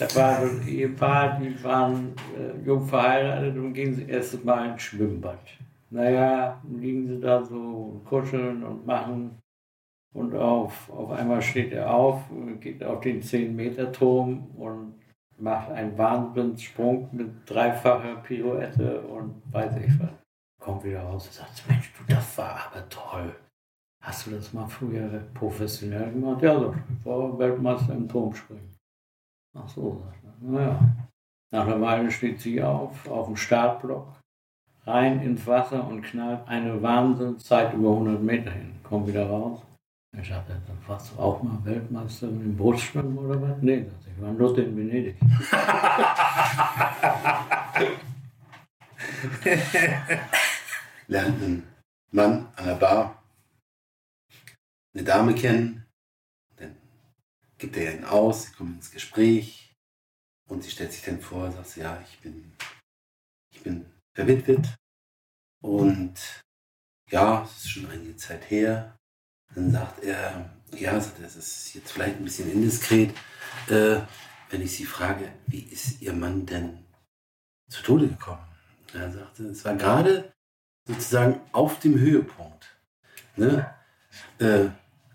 Da war so ein Ehepaar, die waren äh, jung verheiratet und gingen sie erstes Mal ins Schwimmbad. Naja, liegen sie da so kuscheln und machen. Und auf, auf einmal steht er auf, geht auf den 10-Meter-Turm und macht einen Wahnsinnssprung mit dreifacher Pirouette und weiß ich was. Kommt wieder raus und sagt, Mensch, du, das war aber toll. Hast du das mal früher professionell gemacht? Ja, so, ich war Weltmeister im Turmspringen. Ach so. Naja. Nach einer Weile steht sie auf, auf dem Startblock, rein ins Wasser und knallt eine Wahnsinnszeit über 100 Meter hin. Kommt wieder raus. Ich sagte, dann warst du auch mal Weltmeister im Brustschwimmen oder was? Nee, ich war nur in Venedig. Lernt ein Mann an der Bar eine Dame kennen, gibt er ihn aus, sie kommen ins Gespräch und sie stellt sich dann vor, sagt ja, ich bin, ich bin verwitwet und ja, es ist schon einige Zeit her. Dann sagt er, ja, das ist jetzt vielleicht ein bisschen indiskret, äh, wenn ich sie frage, wie ist ihr Mann denn zu Tode gekommen? Er sagte, es war gerade sozusagen auf dem Höhepunkt. Ne? Äh,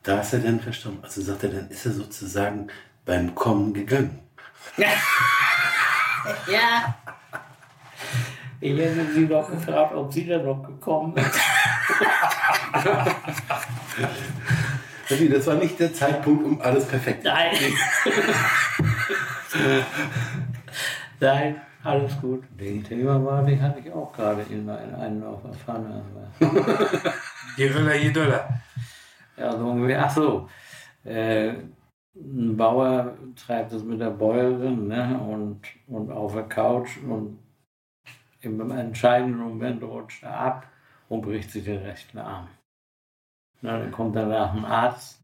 da ist er dann verstorben. Also sagt er, dann ist er sozusagen beim Kommen gegangen. Ja. Ich hätte sie doch gefragt, ob sie da noch gekommen ist. Das war nicht der Zeitpunkt, um alles perfekt zu Nein. Nein, alles gut. Den Thema war, den hatte ich auch gerade in, in einen auf der Pfanne. Je Röller, je Döller. Ja, so ungefähr. Ach so. Äh, ein Bauer treibt es mit der Bäuerin ne, und, und auf der Couch und im entscheidenden Moment rutscht er ab und bricht sich den rechten Arm. Na, dann kommt danach ein Arzt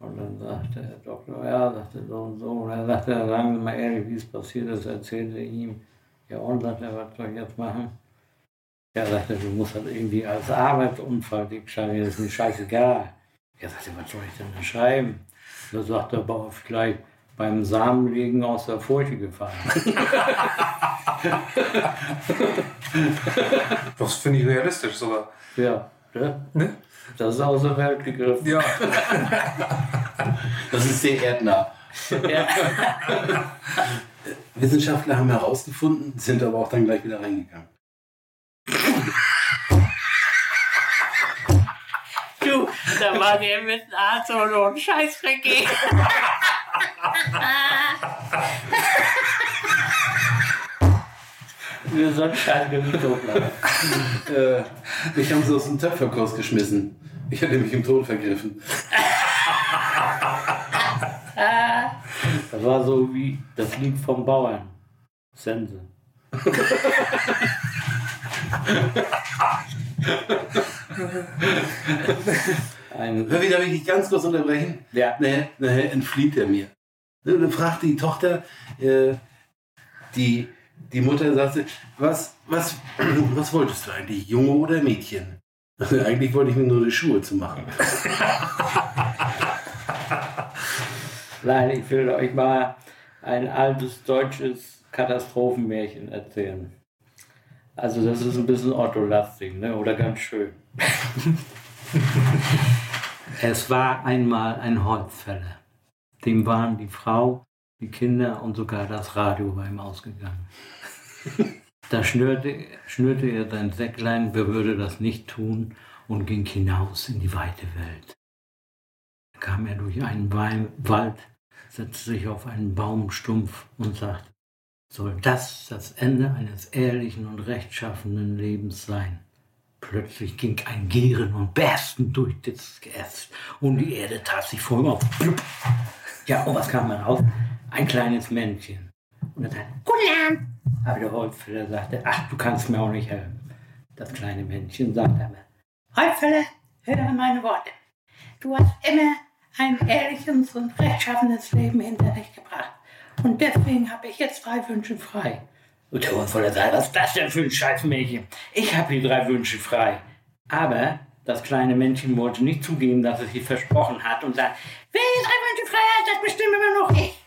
und dann sagt der Doktor, ja, sagt er so und so. Und dann sagt er, sagen Sie mal ehrlich, wie es passiert ist, erzählt er ihm. Ja, und sagt er, was soll ich jetzt machen? Ja, sagt er, du musst das irgendwie als Arbeitsunfall schreiben, das ist mir scheißegal. Er, was soll ich denn da schreiben? Da sagt der Bauer vielleicht beim Samenlegen aus der Furche gefallen. Das finde ich realistisch sogar. ja, ne? Ne? das ist aus der Welt gegriffen. Ja. Das ist sehr erdnah. Ja. Wissenschaftler haben herausgefunden, sind aber auch dann gleich wieder reingegangen. Du, da war der mit dem Arzt und so ein Scheißdreck. Wir sind scheinbar nicht so bleiben. Äh, mich haben sie aus dem Töpferkurs geschmissen. Ich hatte mich im Tod vergriffen. Das war so wie das Lied vom Bauern. Sense. Ein, Hör wieder, will ich dich ganz kurz unterbrechen? ja, Nachher, nachher entflieht er mir. Ne, Dann fragt die Tochter, äh, die, die Mutter sagte, was, was, was wolltest du eigentlich, Junge oder Mädchen? eigentlich wollte ich mir nur die Schuhe zu machen. Nein, ich will euch mal ein altes deutsches Katastrophenmärchen erzählen. Also das ist ein bisschen Otto-lastig, ne? oder ganz schön. es war einmal ein Holzfäller. Dem waren die Frau, die Kinder und sogar das Radio bei ihm ausgegangen. Da schnürte, schnürte er sein Säcklein, wer würde das nicht tun, und ging hinaus in die weite Welt. Da kam er durch einen Wald, setzte sich auf einen Baumstumpf und sagte, soll das das Ende eines ehrlichen und rechtschaffenen Lebens sein? Plötzlich ging ein Gieren und Bersten durch das Geäst und die Erde tat sich vor ihm auf. Ja, und was kam heraus? Ein kleines Männchen. Und dann sagte Abend. Aber der Holzfäller sagte, ach, du kannst mir auch nicht helfen. Das kleine Männchen sagte aber, Holzfäller, hör meine Worte. Du hast immer ein ehrliches und rechtschaffenes Leben hinter dich gebracht. Und deswegen habe ich jetzt drei Wünsche frei. Und der Holzfäller sagte, was ist das denn für ein Scheißmädchen? Ich habe die drei Wünsche frei. Aber das kleine Männchen wollte nicht zugeben, dass es sie versprochen hat und sagt, wer die drei Wünsche frei hat, das bestimmt immer noch ich.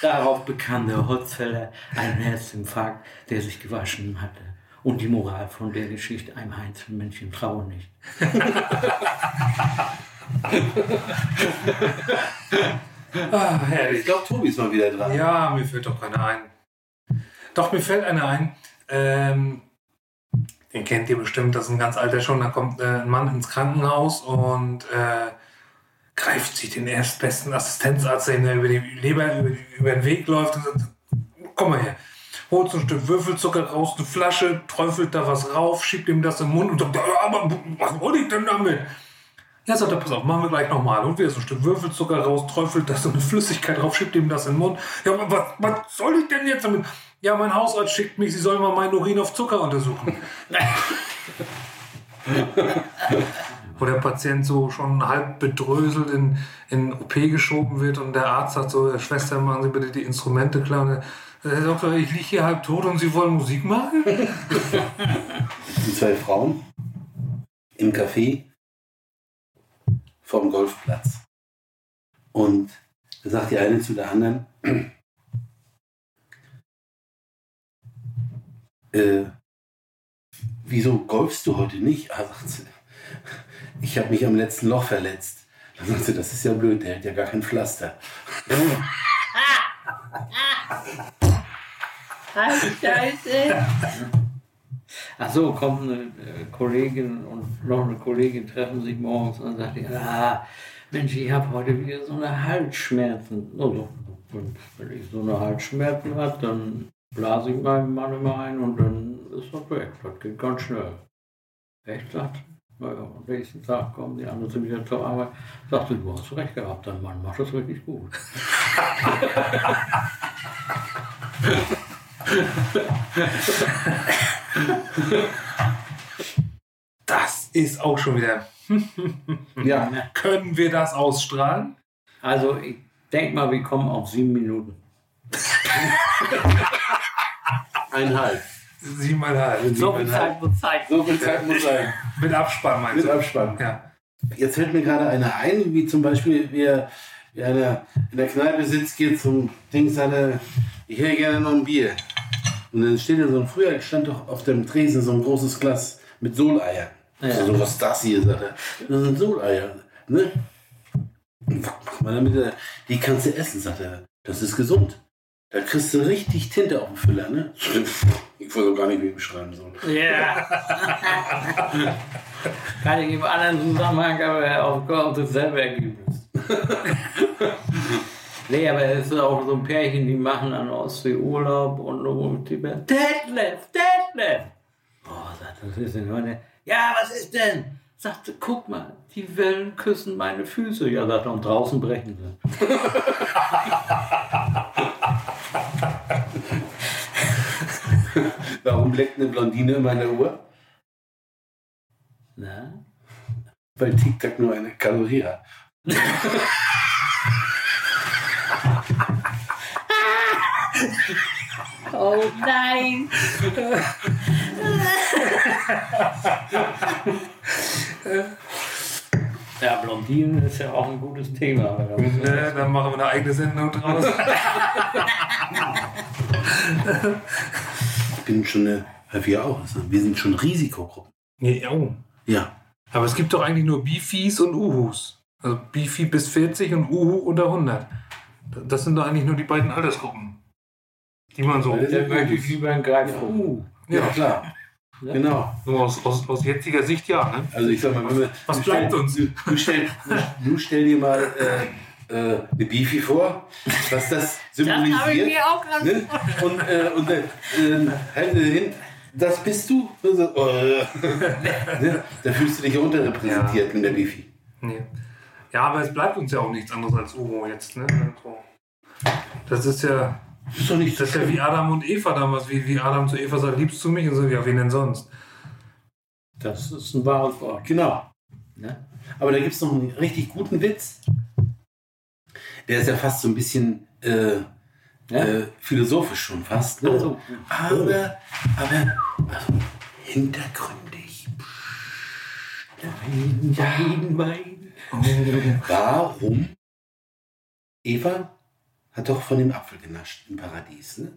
Darauf bekam der Holzfäller einen Herzinfarkt, der sich gewaschen hatte. Und die Moral von der Geschichte, einem Heinzelmännchen trauen nicht. Ah, herrlich. Ich glaube, Tobi ist mal wieder dran. Ja, mir fällt doch keiner ein. Doch, mir fällt einer ein. Ähm, den kennt ihr bestimmt, das ist ein ganz alter schon. Da kommt äh, ein Mann ins Krankenhaus und äh, greift sich den erstbesten Assistenzarzt, der über, die Leber, über, über den Weg läuft und sagt, komm mal her. Holt so ein Stück Würfelzucker raus, eine Flasche, träufelt da was rauf, schiebt ihm das im Mund und sagt, "Ja, aber was wollte ich denn damit? Ja, sagt er, pass auf, machen wir gleich nochmal. Und wieder so ein Stück Würfelzucker raus, träufelt da so eine Flüssigkeit drauf, schiebt ihm das in den Mund. Ja, aber was, was soll ich denn jetzt damit? Ja, mein Hausarzt schickt mich, sie sollen mal meinen Urin auf Zucker untersuchen. Wo der Patient so schon halb bedröselt in, in OP geschoben wird und der Arzt sagt so, Schwester, machen Sie bitte die Instrumente klar. Und der Doktor, ich liege hier halb tot und Sie wollen Musik machen? Die zwei Frauen im Café vom Golfplatz. Und da sagt die eine zu der anderen, äh, wieso golfst du heute nicht? Ah, sagt sie, ich habe mich am letzten Loch verletzt. Dann sagt sie, das ist ja blöd, der hat ja gar kein Pflaster. Scheiße. Ach so, kommt eine äh, Kollegin und noch eine Kollegin treffen sich morgens und sagt, ah, Mensch, ich habe heute wieder so eine Halsschmerzen. Also, und wenn ich so eine Halsschmerzen habe, dann blase ich meinem Mann immer ein und dann ist das weg. Das geht ganz schnell. Echt sagt, naja, am nächsten Tag kommen die anderen wieder zur Arbeit. Sagte, du hast recht gehabt, dein Mann macht das richtig gut. Das ist auch schon wieder. Ja, Können wir das ausstrahlen? Also, ich denke mal, wir kommen auf sieben Minuten. eineinhalb. Siebeneinhalb. So viel Zeit muss Zeit. So viel Zeit muss sein. Mit Abspann meinst Mit du? Abspann. Ja. Jetzt fällt mir gerade einer ein, wie zum Beispiel, wir, in der Kneipe sitzt, geht zum Ding, sagt er, ich hätte gerne noch ein Bier. Und dann steht da so ein, früher stand doch auf dem Tresen so ein großes Glas mit Soleiern. Ja. So, was ist das hier, sagt er. Das sind Soleier, ne? Was macht man damit? Die kannst du essen, sagt er. Das ist gesund. Da kriegst du richtig Tinte auf den Füller, ne? Ich weiß auch gar nicht, wie ich beschreiben soll. Ja. Kann ich im anderen Zusammenhang, aber auf, auf dasselbe Ergebnis. nee, aber es ist auch so ein Pärchen, die machen an Ostsee Urlaub und und die Detlef, Detlef! Boah, sagt, was ist denn heute? Ja, was ist denn? Sagte, guck mal, die Wellen küssen meine Füße. Ja, sagt er, und draußen brechen sie. Warum bleckt eine Blondine in der Uhr? Na? Weil TikTok nur eine Kalorie hat. Oh nein! ja, Blondinen ist ja auch ein gutes Thema. Ne, dann machen wir eine eigene Sendung draus. Ich bin schon eine, wir auch, wir sind schon Risikogruppen. ja, oh. Ja. Aber es gibt doch eigentlich nur Bifis und Uhus. Also Bifi bis 40 und Uhu unter 100. Das sind doch eigentlich nur die beiden Altersgruppen. Die man so. Dann möchte ich lieber einen Greifvogel. Uh, Ja, Ja, klar. Ja. Genau. nur aus, aus, aus jetziger Sicht ja. Ne? Also ich sag mal, wenn wir, Was du bleibt stell, uns? Du, du, stell, du stell dir mal äh, äh, eine Beefy vor, was das das habe ich symbolisiert. mir auch gerade Ne? Und, äh, und äh, äh, Hände hin, das bist du. So, oh, ne? Da fühlst du dich ja unterrepräsentiert mit der Beefy. Nee. Ja, aber es bleibt uns ja auch nichts anderes als Uhu jetzt. Ne? Also, das ist ja. Das ist doch nicht Das ist ja wie Adam und Eva damals, wie, wie Adam zu Eva sagt, liebst du mich? Und so, ja, wen denn sonst? Das ist ein wahres Wort. Genau. Ne? Aber da gibt es noch einen richtig guten Witz. Der ist ja fast so ein bisschen äh, Ja? äh, philosophisch schon fast. Ne? Also, Aber, aber also, hintergründig. nein, nein. Warum? Eva hat doch von dem Apfel genascht im Paradies. Ne?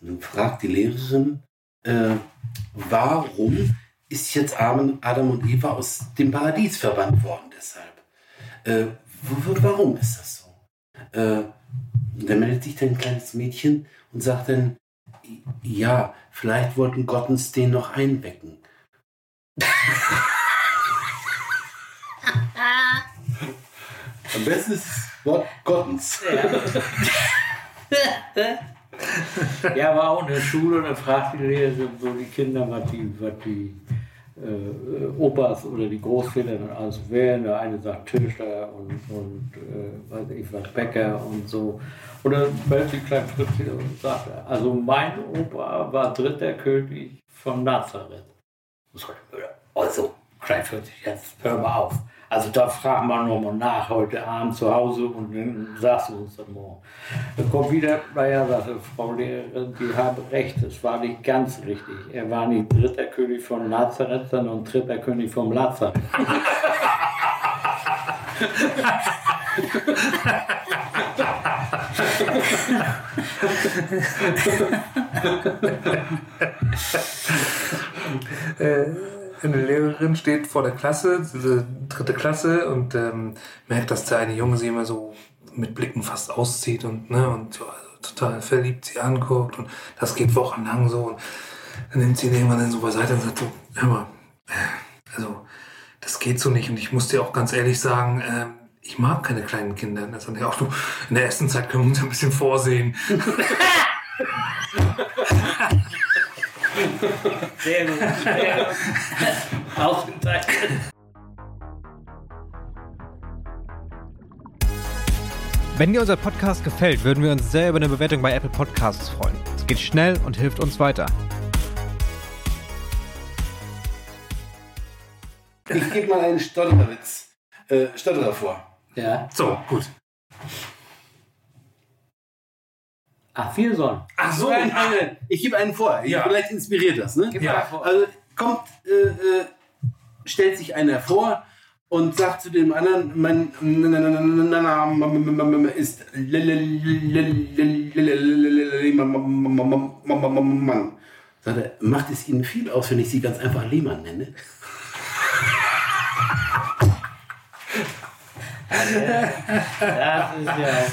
Und dann fragt die Lehrerin, äh, warum ist jetzt Adam und Eva aus dem Paradies verbannt worden deshalb? Äh, warum ist das so? Äh, und dann meldet sich dann ein kleines Mädchen und sagt dann, ja, vielleicht wollten Gott uns den noch einwecken. Am besten ist das Wort Gottens. Ja, war auch in der Schule und dann fragt die Lehrerin so die Kinder, was die, was die äh, Opas oder die Großväter dann alles wählen. Der eine sagt Tischler und, und äh, weiß ich was, Bäcker und so. Und dann meldet sich Klein Fritz wieder und sagt, also mein Opa war dritter König von Nazareth. Und sagt Also, Fritz, jetzt hör mal auf. Also da fragen wir nochmal nach heute Abend zu Hause und dann sagst du uns dann morgen. Dann kommt wieder, naja, sagte Frau Lehrerin, die haben recht, es war nicht ganz richtig. Er war nicht dritter König von Nazareth, sondern dritter König vom Lazareth. äh, eine Lehrerin steht vor der Klasse, diese dritte Klasse, und ähm, merkt, dass der eine Junge sie immer so mit Blicken fast auszieht und, ne, und so, also total verliebt sie anguckt. Und das geht wochenlang so. Und dann nimmt sie ihn irgendwann dann so beiseite und sagt so, hör mal, äh, also das geht so nicht. Und ich muss dir auch ganz ehrlich sagen, ähm, ich mag keine kleinen Kinder. Sagt er auch, du, in der ersten Zeit können wir uns ein bisschen vorsehen. Sehr gut. Sehr gut. Ausgezeichnet. Wenn dir unser Podcast gefällt, würden wir uns sehr über eine Bewertung bei Apple Podcasts freuen. Es geht schnell und hilft uns weiter. Ich gebe mal einen Stotterwitz. Äh, Stotterer vor. Ja. So, gut. Ach, vier sollen. Ach so, Nein, nein, nein. Ich gebe einen vor. Ja. Vielleicht inspiriert das. Ne? Ja. Also kommt, äh, äh, stellt sich einer vor und sagt zu dem anderen, mein Name ist Mann. Sagt er, macht es Ihnen viel aus, wenn ich Sie ganz einfach Lehmann nenne? Das ist ja.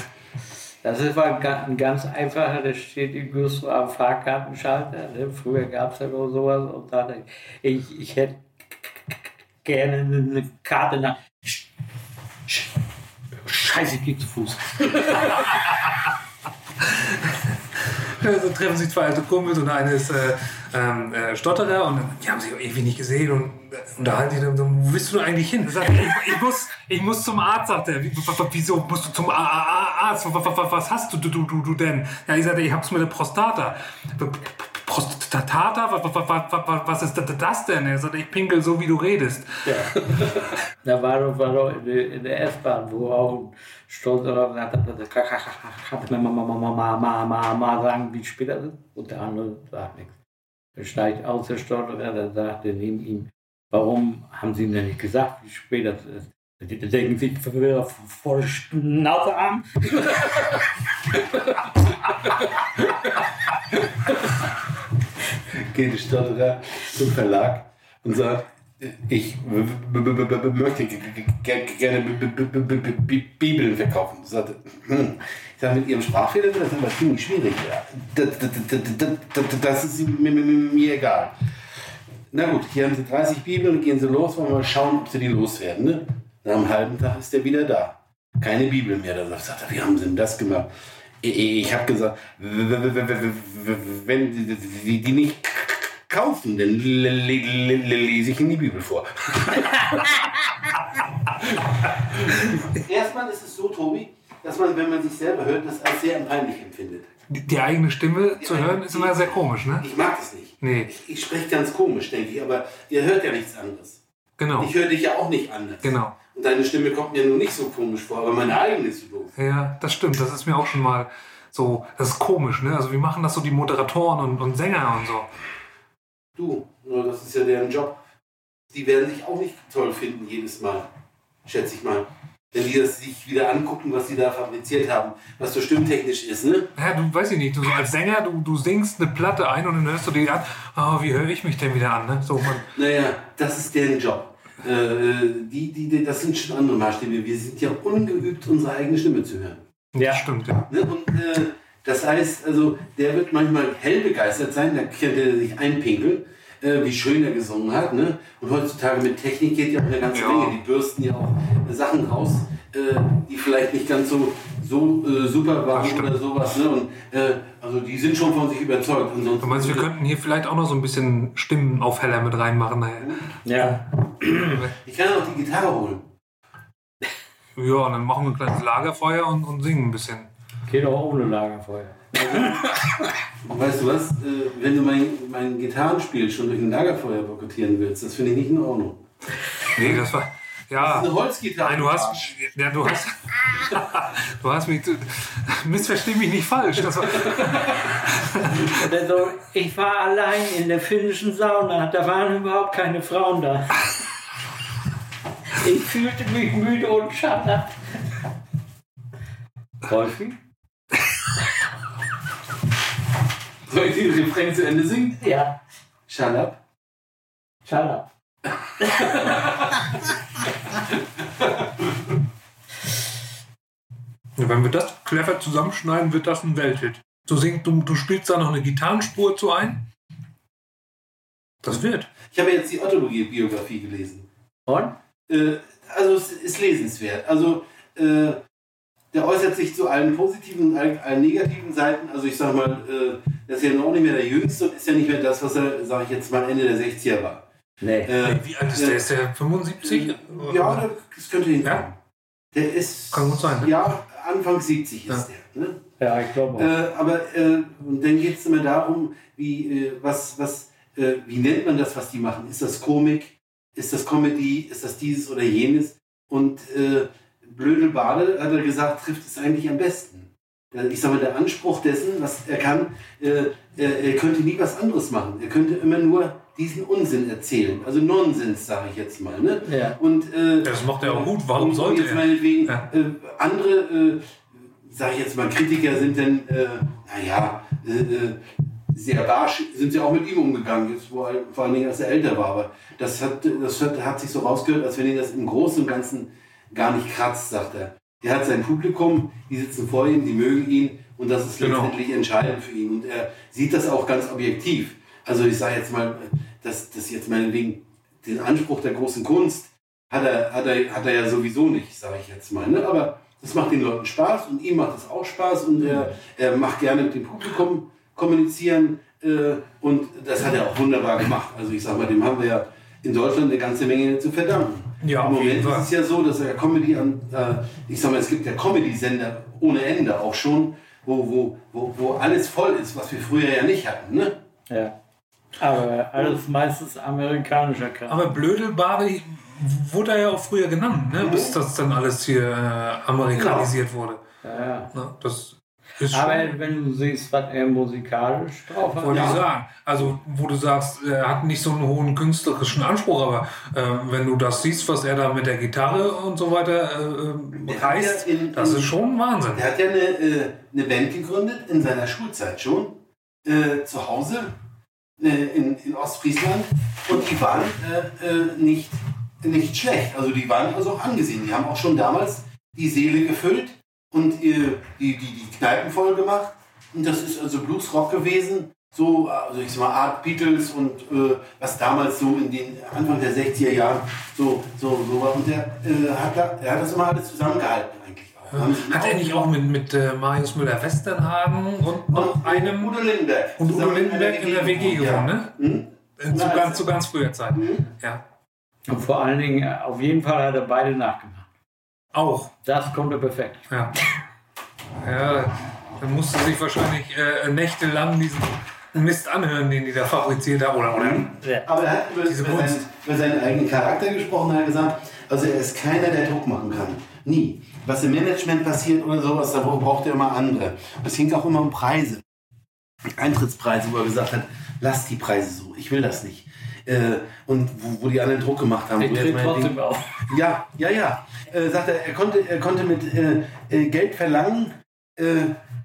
Das ist ein ganz einfacher, das steht in Güstrow am Fahrkartenschalter. Ne? Früher gab es ja nur sowas und da ich, ich hätte gerne eine Karte nach. Sch- Sch- Scheiße, ich geh zu Fuß. So treffen sich zwei alte Kumpels und der eine ist äh, ähm, äh, Stotterer und die haben sich ewig nicht gesehen und äh, unterhalten sich dann wo willst du eigentlich hin? Sagt, ich, ich, muss, ich muss zum Arzt, sagt er. Wieso musst du zum Arzt? Was hast du, du, du, du denn? Ja, ich sagte, ich hab's mit der Prostata. P- P- Prostata? W- w- w- w- Was ist das- denn? Er sagt, ich pinkel so, wie du redest. Ja. Da war doch, war doch in der, in der S-Bahn, wo auch ein Stolzerer gesagt hat, kannst du mir mal, mal, mal, mal, mal, mal, mal sagen, wie spät das ist? Und der andere sagt nichts. Er steigt aus, der dann sagt er neben ihm, warum haben Sie ihm denn nicht gesagt, wie spät das ist? Die denken sich vor der Schnauze an. geht der Stotterer zum Verlag und sagt, ich möchte gerne Bibeln verkaufen. Er, hm. Ich sage, mit Ihrem Sprachfehler das aber ziemlich schwierig. Das, ist mir, egal. Na gut, hier haben Sie 30 Bibeln und gehen Sie los, wollen wir mal schauen, ob Sie die loswerden. Ne? Nach einem halben Tag ist er wieder da. Keine Bibel mehr. Da sagt er, wie haben Sie denn das gemacht? Ich, habe gesagt, wenn Sie die nicht kaufen, dann le- le- le- le- lese ich Ihnen die Bibel vor. Erstmal ist es so, Tobi, dass man, wenn man sich selber hört, das als sehr peinlich empfindet. Die, die eigene Stimme zu hören ist immer sehr komisch, ne? Ich mag das nicht. Nee, Ich, ich spreche ganz komisch, denke ich, aber ihr hört ja nichts anderes. genau. Ich höre dich ja auch nicht anders. Genau. Und deine Stimme kommt mir nur nicht so komisch vor, aber meine eigene ist so doof. Ja, das stimmt. Das ist mir auch schon mal so. Das ist komisch, ne? Also, wie machen das so die Moderatoren und, und Sänger und so? Du, nur das ist ja deren Job. Die werden sich auch nicht toll finden jedes Mal, schätze ich mal. Wenn die das sich wieder angucken, was die da fabriziert haben, was so stimmtechnisch ist, ne? Ja, du weiß ich nicht, du so als Sänger, du, du singst eine Platte ein und dann hörst du die an, oh, wie höre ich mich denn wieder an? Ne? So, man, Naja, das ist deren Job. Äh, die, die, die, das sind schon andere Maßstäbe. Wir sind ja ungeübt, unsere eigene Stimme zu hören. ja, stimmt, ja. Ne? Und äh, das heißt, also der wird manchmal hell begeistert sein, da könnte er sich einpinkeln, äh, wie schön er gesungen hat. Ne? Und heutzutage mit Technik geht ja auch eine ganze Ja. Menge. Die bürsten ja auch äh, Sachen raus, äh, die vielleicht nicht ganz so, so äh, super waren oder sowas. Ne? Und äh, also die sind schon von sich überzeugt. Ansonsten, Du meinst, wir könnten hier vielleicht auch noch so ein bisschen Stimmenaufheller mit reinmachen nachher. Ja. ich kann auch die Gitarre holen. Ja, und dann machen wir ein kleines Lagerfeuer und, und singen ein bisschen. Geht auch ohne Lagerfeuer. Und weißt du was, äh, wenn du mein, mein Gitarrenspiel schon durch ein Lagerfeuer boykottieren willst, das finde ich nicht in Ordnung. Nee, das war. Das Ja. ist eine Holzgitarre. Nein, du hast. Ja, du hast. du hast mich. Missversteh mich nicht falsch. Das war, Also, ich war allein in der finnischen Sauna, da waren überhaupt keine Frauen da. Ich fühlte mich müde und schade. Wolfi? Soll ich den Refrain zu Ende singen? Ja, Shut up. shut up. Wenn wir das clever zusammenschneiden, wird das ein Welthit. Du, singst, du, du spielst da noch eine Gitarrenspur zu ein. Das wird. Ich habe jetzt die Otto-Biografie gelesen. Und? Äh, also es ist lesenswert. Also äh, der äußert sich zu allen positiven und allen, allen negativen Seiten. Also ich sag mal, äh, der ist ja noch nicht mehr der Jüngste und ist ja nicht mehr das, was er, sage ich jetzt mal, Ende der 60er war. Nee. Äh, Wie alt ist der? Ist der 75? ja, das könnte hinkommen. Ja? Der ist Kann gut sein, ne? ja Anfang 70 ist der. Ne? Ja, ich glaube auch. Äh, aber äh, und dann geht es immer darum, wie, äh, was, was, äh, wie nennt man das, was die machen? Ist das Komik? Ist das Comedy? Ist das dieses oder jenes? Und äh, Blödelbade, hat er gesagt, trifft es eigentlich am besten. Ich sage mal, der Anspruch dessen, was er kann, äh, er, er könnte nie was anderes machen. Er könnte immer nur diesen Unsinn erzählen. Also Nonsens, sage ich jetzt mal. Ne? Ja. Und, äh, Das macht er auch gut. Warum sollte jetzt er? meinetwegen, Ja. äh, andere, äh, sage ich jetzt mal, Kritiker sind dann, äh, naja, äh, äh, sehr barsch, sind sie auch mit ihm umgegangen, jetzt, wo er, vor allen Dingen, als er älter war. Aber das hat, das hat, hat sich so rausgehört, als wenn ihn das im Großen und Ganzen gar nicht kratzt, sagt er. Er hat sein Publikum, die sitzen vor ihm, die mögen ihn und das ist Genau. letztendlich entscheidend für ihn. Und er sieht das auch ganz objektiv. Also ich sage jetzt mal, dass das jetzt meinetwegen den Anspruch der großen Kunst hat er, hat er, hat er ja sowieso nicht, sage ich jetzt mal. Ne? Aber das macht den Leuten Spaß und ihm macht es auch Spaß und er, er macht gerne mit dem Publikum kommunizieren äh, und das hat er auch wunderbar gemacht. Also ich sage mal, dem haben wir ja in Deutschland eine ganze Menge zu verdanken. Ja, Im Moment ist es ja so, dass er Comedy an, äh, ich sag mal, es gibt ja Comedy-Sender ohne Ende auch schon, wo, wo, wo, wo alles voll ist, was wir früher ja nicht hatten. Ne? Ja. Aber alles meistens amerikanischer Kram. Aber Blödelbade wurde er ja auch früher genannt, ne? bis das dann alles hier äh, amerikanisiert wurde. ja, ja. Ne? Das ist Aber schon, wenn du siehst, was er musikalisch drauf hat. wollte ich Ja. sagen. Also, wo du sagst, er hat nicht so einen hohen künstlerischen Anspruch, aber äh, wenn du das siehst, was er da mit der Gitarre und so weiter äh, reißt, ja in- das in- ist schon Wahnsinn. Er hat ja eine, äh, eine Band gegründet in seiner Schulzeit schon, äh, zu Hause äh, in, in Ostfriesland. Und die waren äh, äh, nicht, nicht schlecht. Also die waren also auch angesehen. Die haben auch schon damals die Seele gefüllt und äh, die, die, die Kneipen voll gemacht. Und das ist also Bluesrock gewesen. So, also ich sag mal, Art Beatles und äh, was damals so in den Anfang der 60er Jahren so, so, so war. Und der, äh, hat, da, er hat das immer alles zusammengehalten eigentlich Hat er nicht auch mit, mit äh, Marius Müller-Westernhagen und noch und einem Udo Lindenberg. und Udo Lindenberg in der WG gewohnt, ne? Äh, Zu ganz, also- zu ganz früher Zeit. Ja. Und vor allen Dingen, äh, auf jeden Fall hat er beide nachgemacht. Auch. Das kommt er perfekt. Ja. ja. Dann musste sich wahrscheinlich äh, nächtelang diesen Mist anhören, den die da fabriziert haben. Oder, oder Aber er hat über, Diese über, seinen, über seinen eigenen Charakter gesprochen, er hat gesagt, also er ist keiner, der Druck machen kann. Nie. Was im Management passiert oder sowas, da braucht er immer andere. Es ging auch immer um Preise. Eintrittspreise, wo er gesagt hat, lass die Preise so, ich will das nicht. Äh, und wo, wo die anderen Druck gemacht haben. Mein trotzdem Ding- auf. ja, ja, ja. Äh, sagt er, er konnte, er konnte mit äh, äh, Geld verlangen, äh,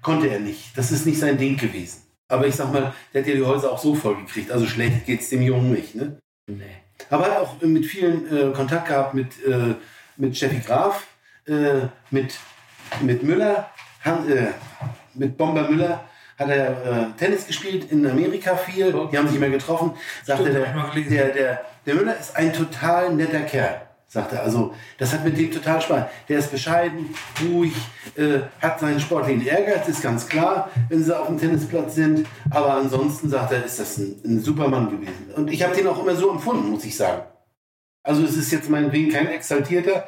konnte er nicht. Das ist nicht sein Ding gewesen. Aber ich sag mal, der hat ja die Häuser auch so voll gekriegt. Also schlecht geht's dem Jungen nicht. Ne? Nee. Aber er hat auch mit vielen äh, Kontakt gehabt mit, äh, mit Steffi Graf, äh, mit, mit Müller, Han, äh, mit Bomber Müller hat er äh, Tennis gespielt in Amerika viel. Die haben sich immer getroffen. Sagte Stimmt, der, der, der, der Müller ist ein total netter Kerl. Sagt er. Also, das hat mit dem total Spaß. Der ist bescheiden, ruhig, äh, hat seinen sportlichen Ehrgeiz, ist ganz klar, wenn sie auf dem Tennisplatz sind. Aber ansonsten, sagt er, ist das ein, ein super Mann gewesen. Und ich habe den auch immer so empfunden, muss ich sagen. Also, es ist jetzt meinetwegen kein Exaltierter,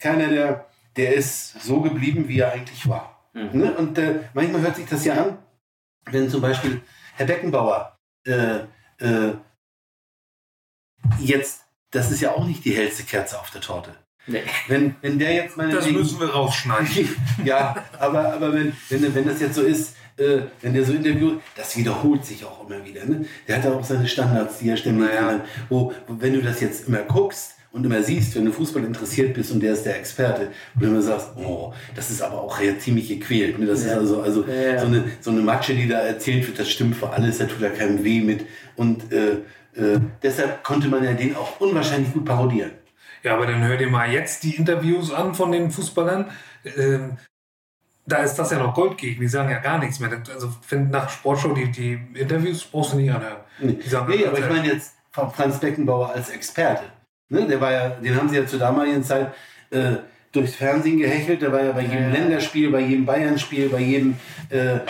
keiner, der, der ist so geblieben, wie er eigentlich war. Ne? Und äh, manchmal hört sich das ja an, wenn zum Beispiel Herr Beckenbauer äh, äh, jetzt, das ist ja auch nicht die hellste Kerze auf der Torte. Nee. Wenn, wenn der jetzt das meinetwegen... müssen wir rausschneiden. ja, aber, aber wenn, wenn, wenn das jetzt so ist, äh, wenn der so interviewt, das wiederholt sich auch immer wieder. Ne? Der hat ja auch seine Standards, die er ständig Naja. wo, wenn du das jetzt immer guckst und immer siehst, wenn du Fußball interessiert bist und der ist der Experte, und du immer sagst, oh, das ist aber auch ja ziemlich gequält. Ne? Das ist Ja. also, also Ja. So, eine, so eine Matsche, die da erzählt wird, das stimmt für alles, da tut er keinem weh mit. Und äh, äh, deshalb konnte man ja den auch unwahrscheinlich gut parodieren. Ja, aber dann hör dir mal jetzt die Interviews an von den Fußballern. Ähm, da ist das ja noch Gold gegen. Die sagen ja gar nichts mehr. Also find nach Sportshow die, die Interviews brauchst du nicht anhören. Die sagen, Nee, aber ich meine jetzt Franz Beckenbauer als Experte. Ne, der war ja, den haben sie ja zur damaligen Zeit äh, durchs Fernsehen gehechelt. Der war ja bei jedem Ja. Länderspiel, bei jedem Bayern-Spiel, bei jedem äh, äh,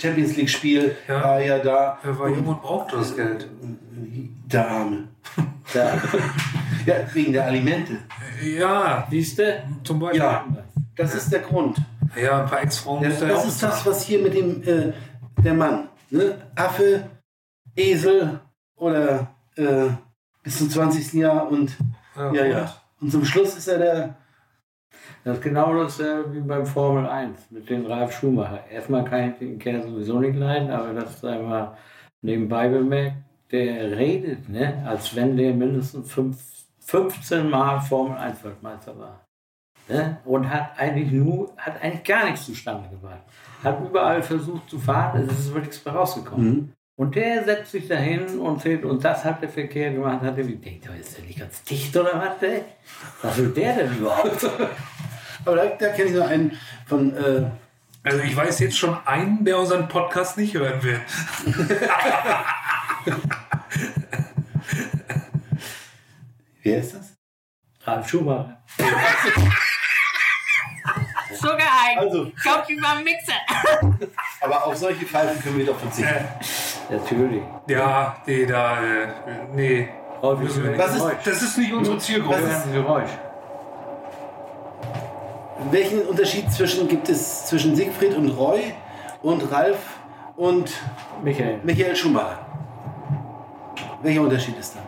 Champions League-Spiel Ja. war er da. er war jung und brauchte das Geld. Der Arme. Da, Ja, wegen der Alimente. Ja, siehst du? zum Beispiel. Ja. Das ist der Grund. Ja, ein paar Ex-Frauen Das, das ist das, was hier mit dem äh, der Mann. Ne? Affe, Esel oder äh, bis zum 20. Jahr und bezahlen. ja, ja. Und zum Schluss ist er der. Das ist genau das äh, wie beim Formel 1 mit dem Ralf Schumacher. Erstmal kann ich den Kerl sowieso nicht leiden, aber das sei mal nebenbei bemerkt, der redet, ne, als wenn der mindestens fünf, 15 Mal Formel 1 Weltmeister war. Ne? Und hat eigentlich nur, hat eigentlich gar nichts zustande gebracht. Hat überall versucht zu fahren, es ist aber nichts mehr rausgekommen. Mhm. Und der setzt sich dahin und zählt, und das hat der Verkehr gemacht, hat er wie denkt, er, ist der nicht ganz dicht oder was, ey? Was will der denn überhaupt? Aber da, da kenne ich noch einen von. Äh, Also ich weiß jetzt schon einen, der unseren Podcast nicht hören wird. wer ist das? Ralf Schumacher. So geheim. Also, Kauft über einen Mixer. aber auf solche Pfeifen können wir doch verzichten. Natürlich. Ja, nee, da, äh, nee. Nicht. Was ist-. Das ist nicht unsere Zielgruppe. Was ist- ein Geräusch. Welchen Unterschied zwischen, gibt es zwischen Siegfried und Roy und Ralf und Michael, Michael Schumacher? Welcher Unterschied ist da?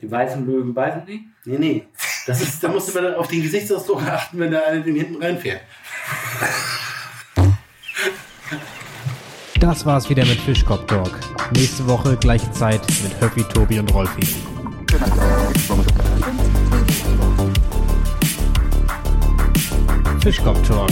die weißen Löwen beißen nicht? Nee, nee. Das ist, da musste man dann auf den Gesichtsausdruck achten, wenn da einer den hinten reinfährt. Das war's wieder mit Fischkopf Talk. Nächste Woche gleiche Zeit mit Höffi, Tobi und Rolfi. Fischkopf Talk,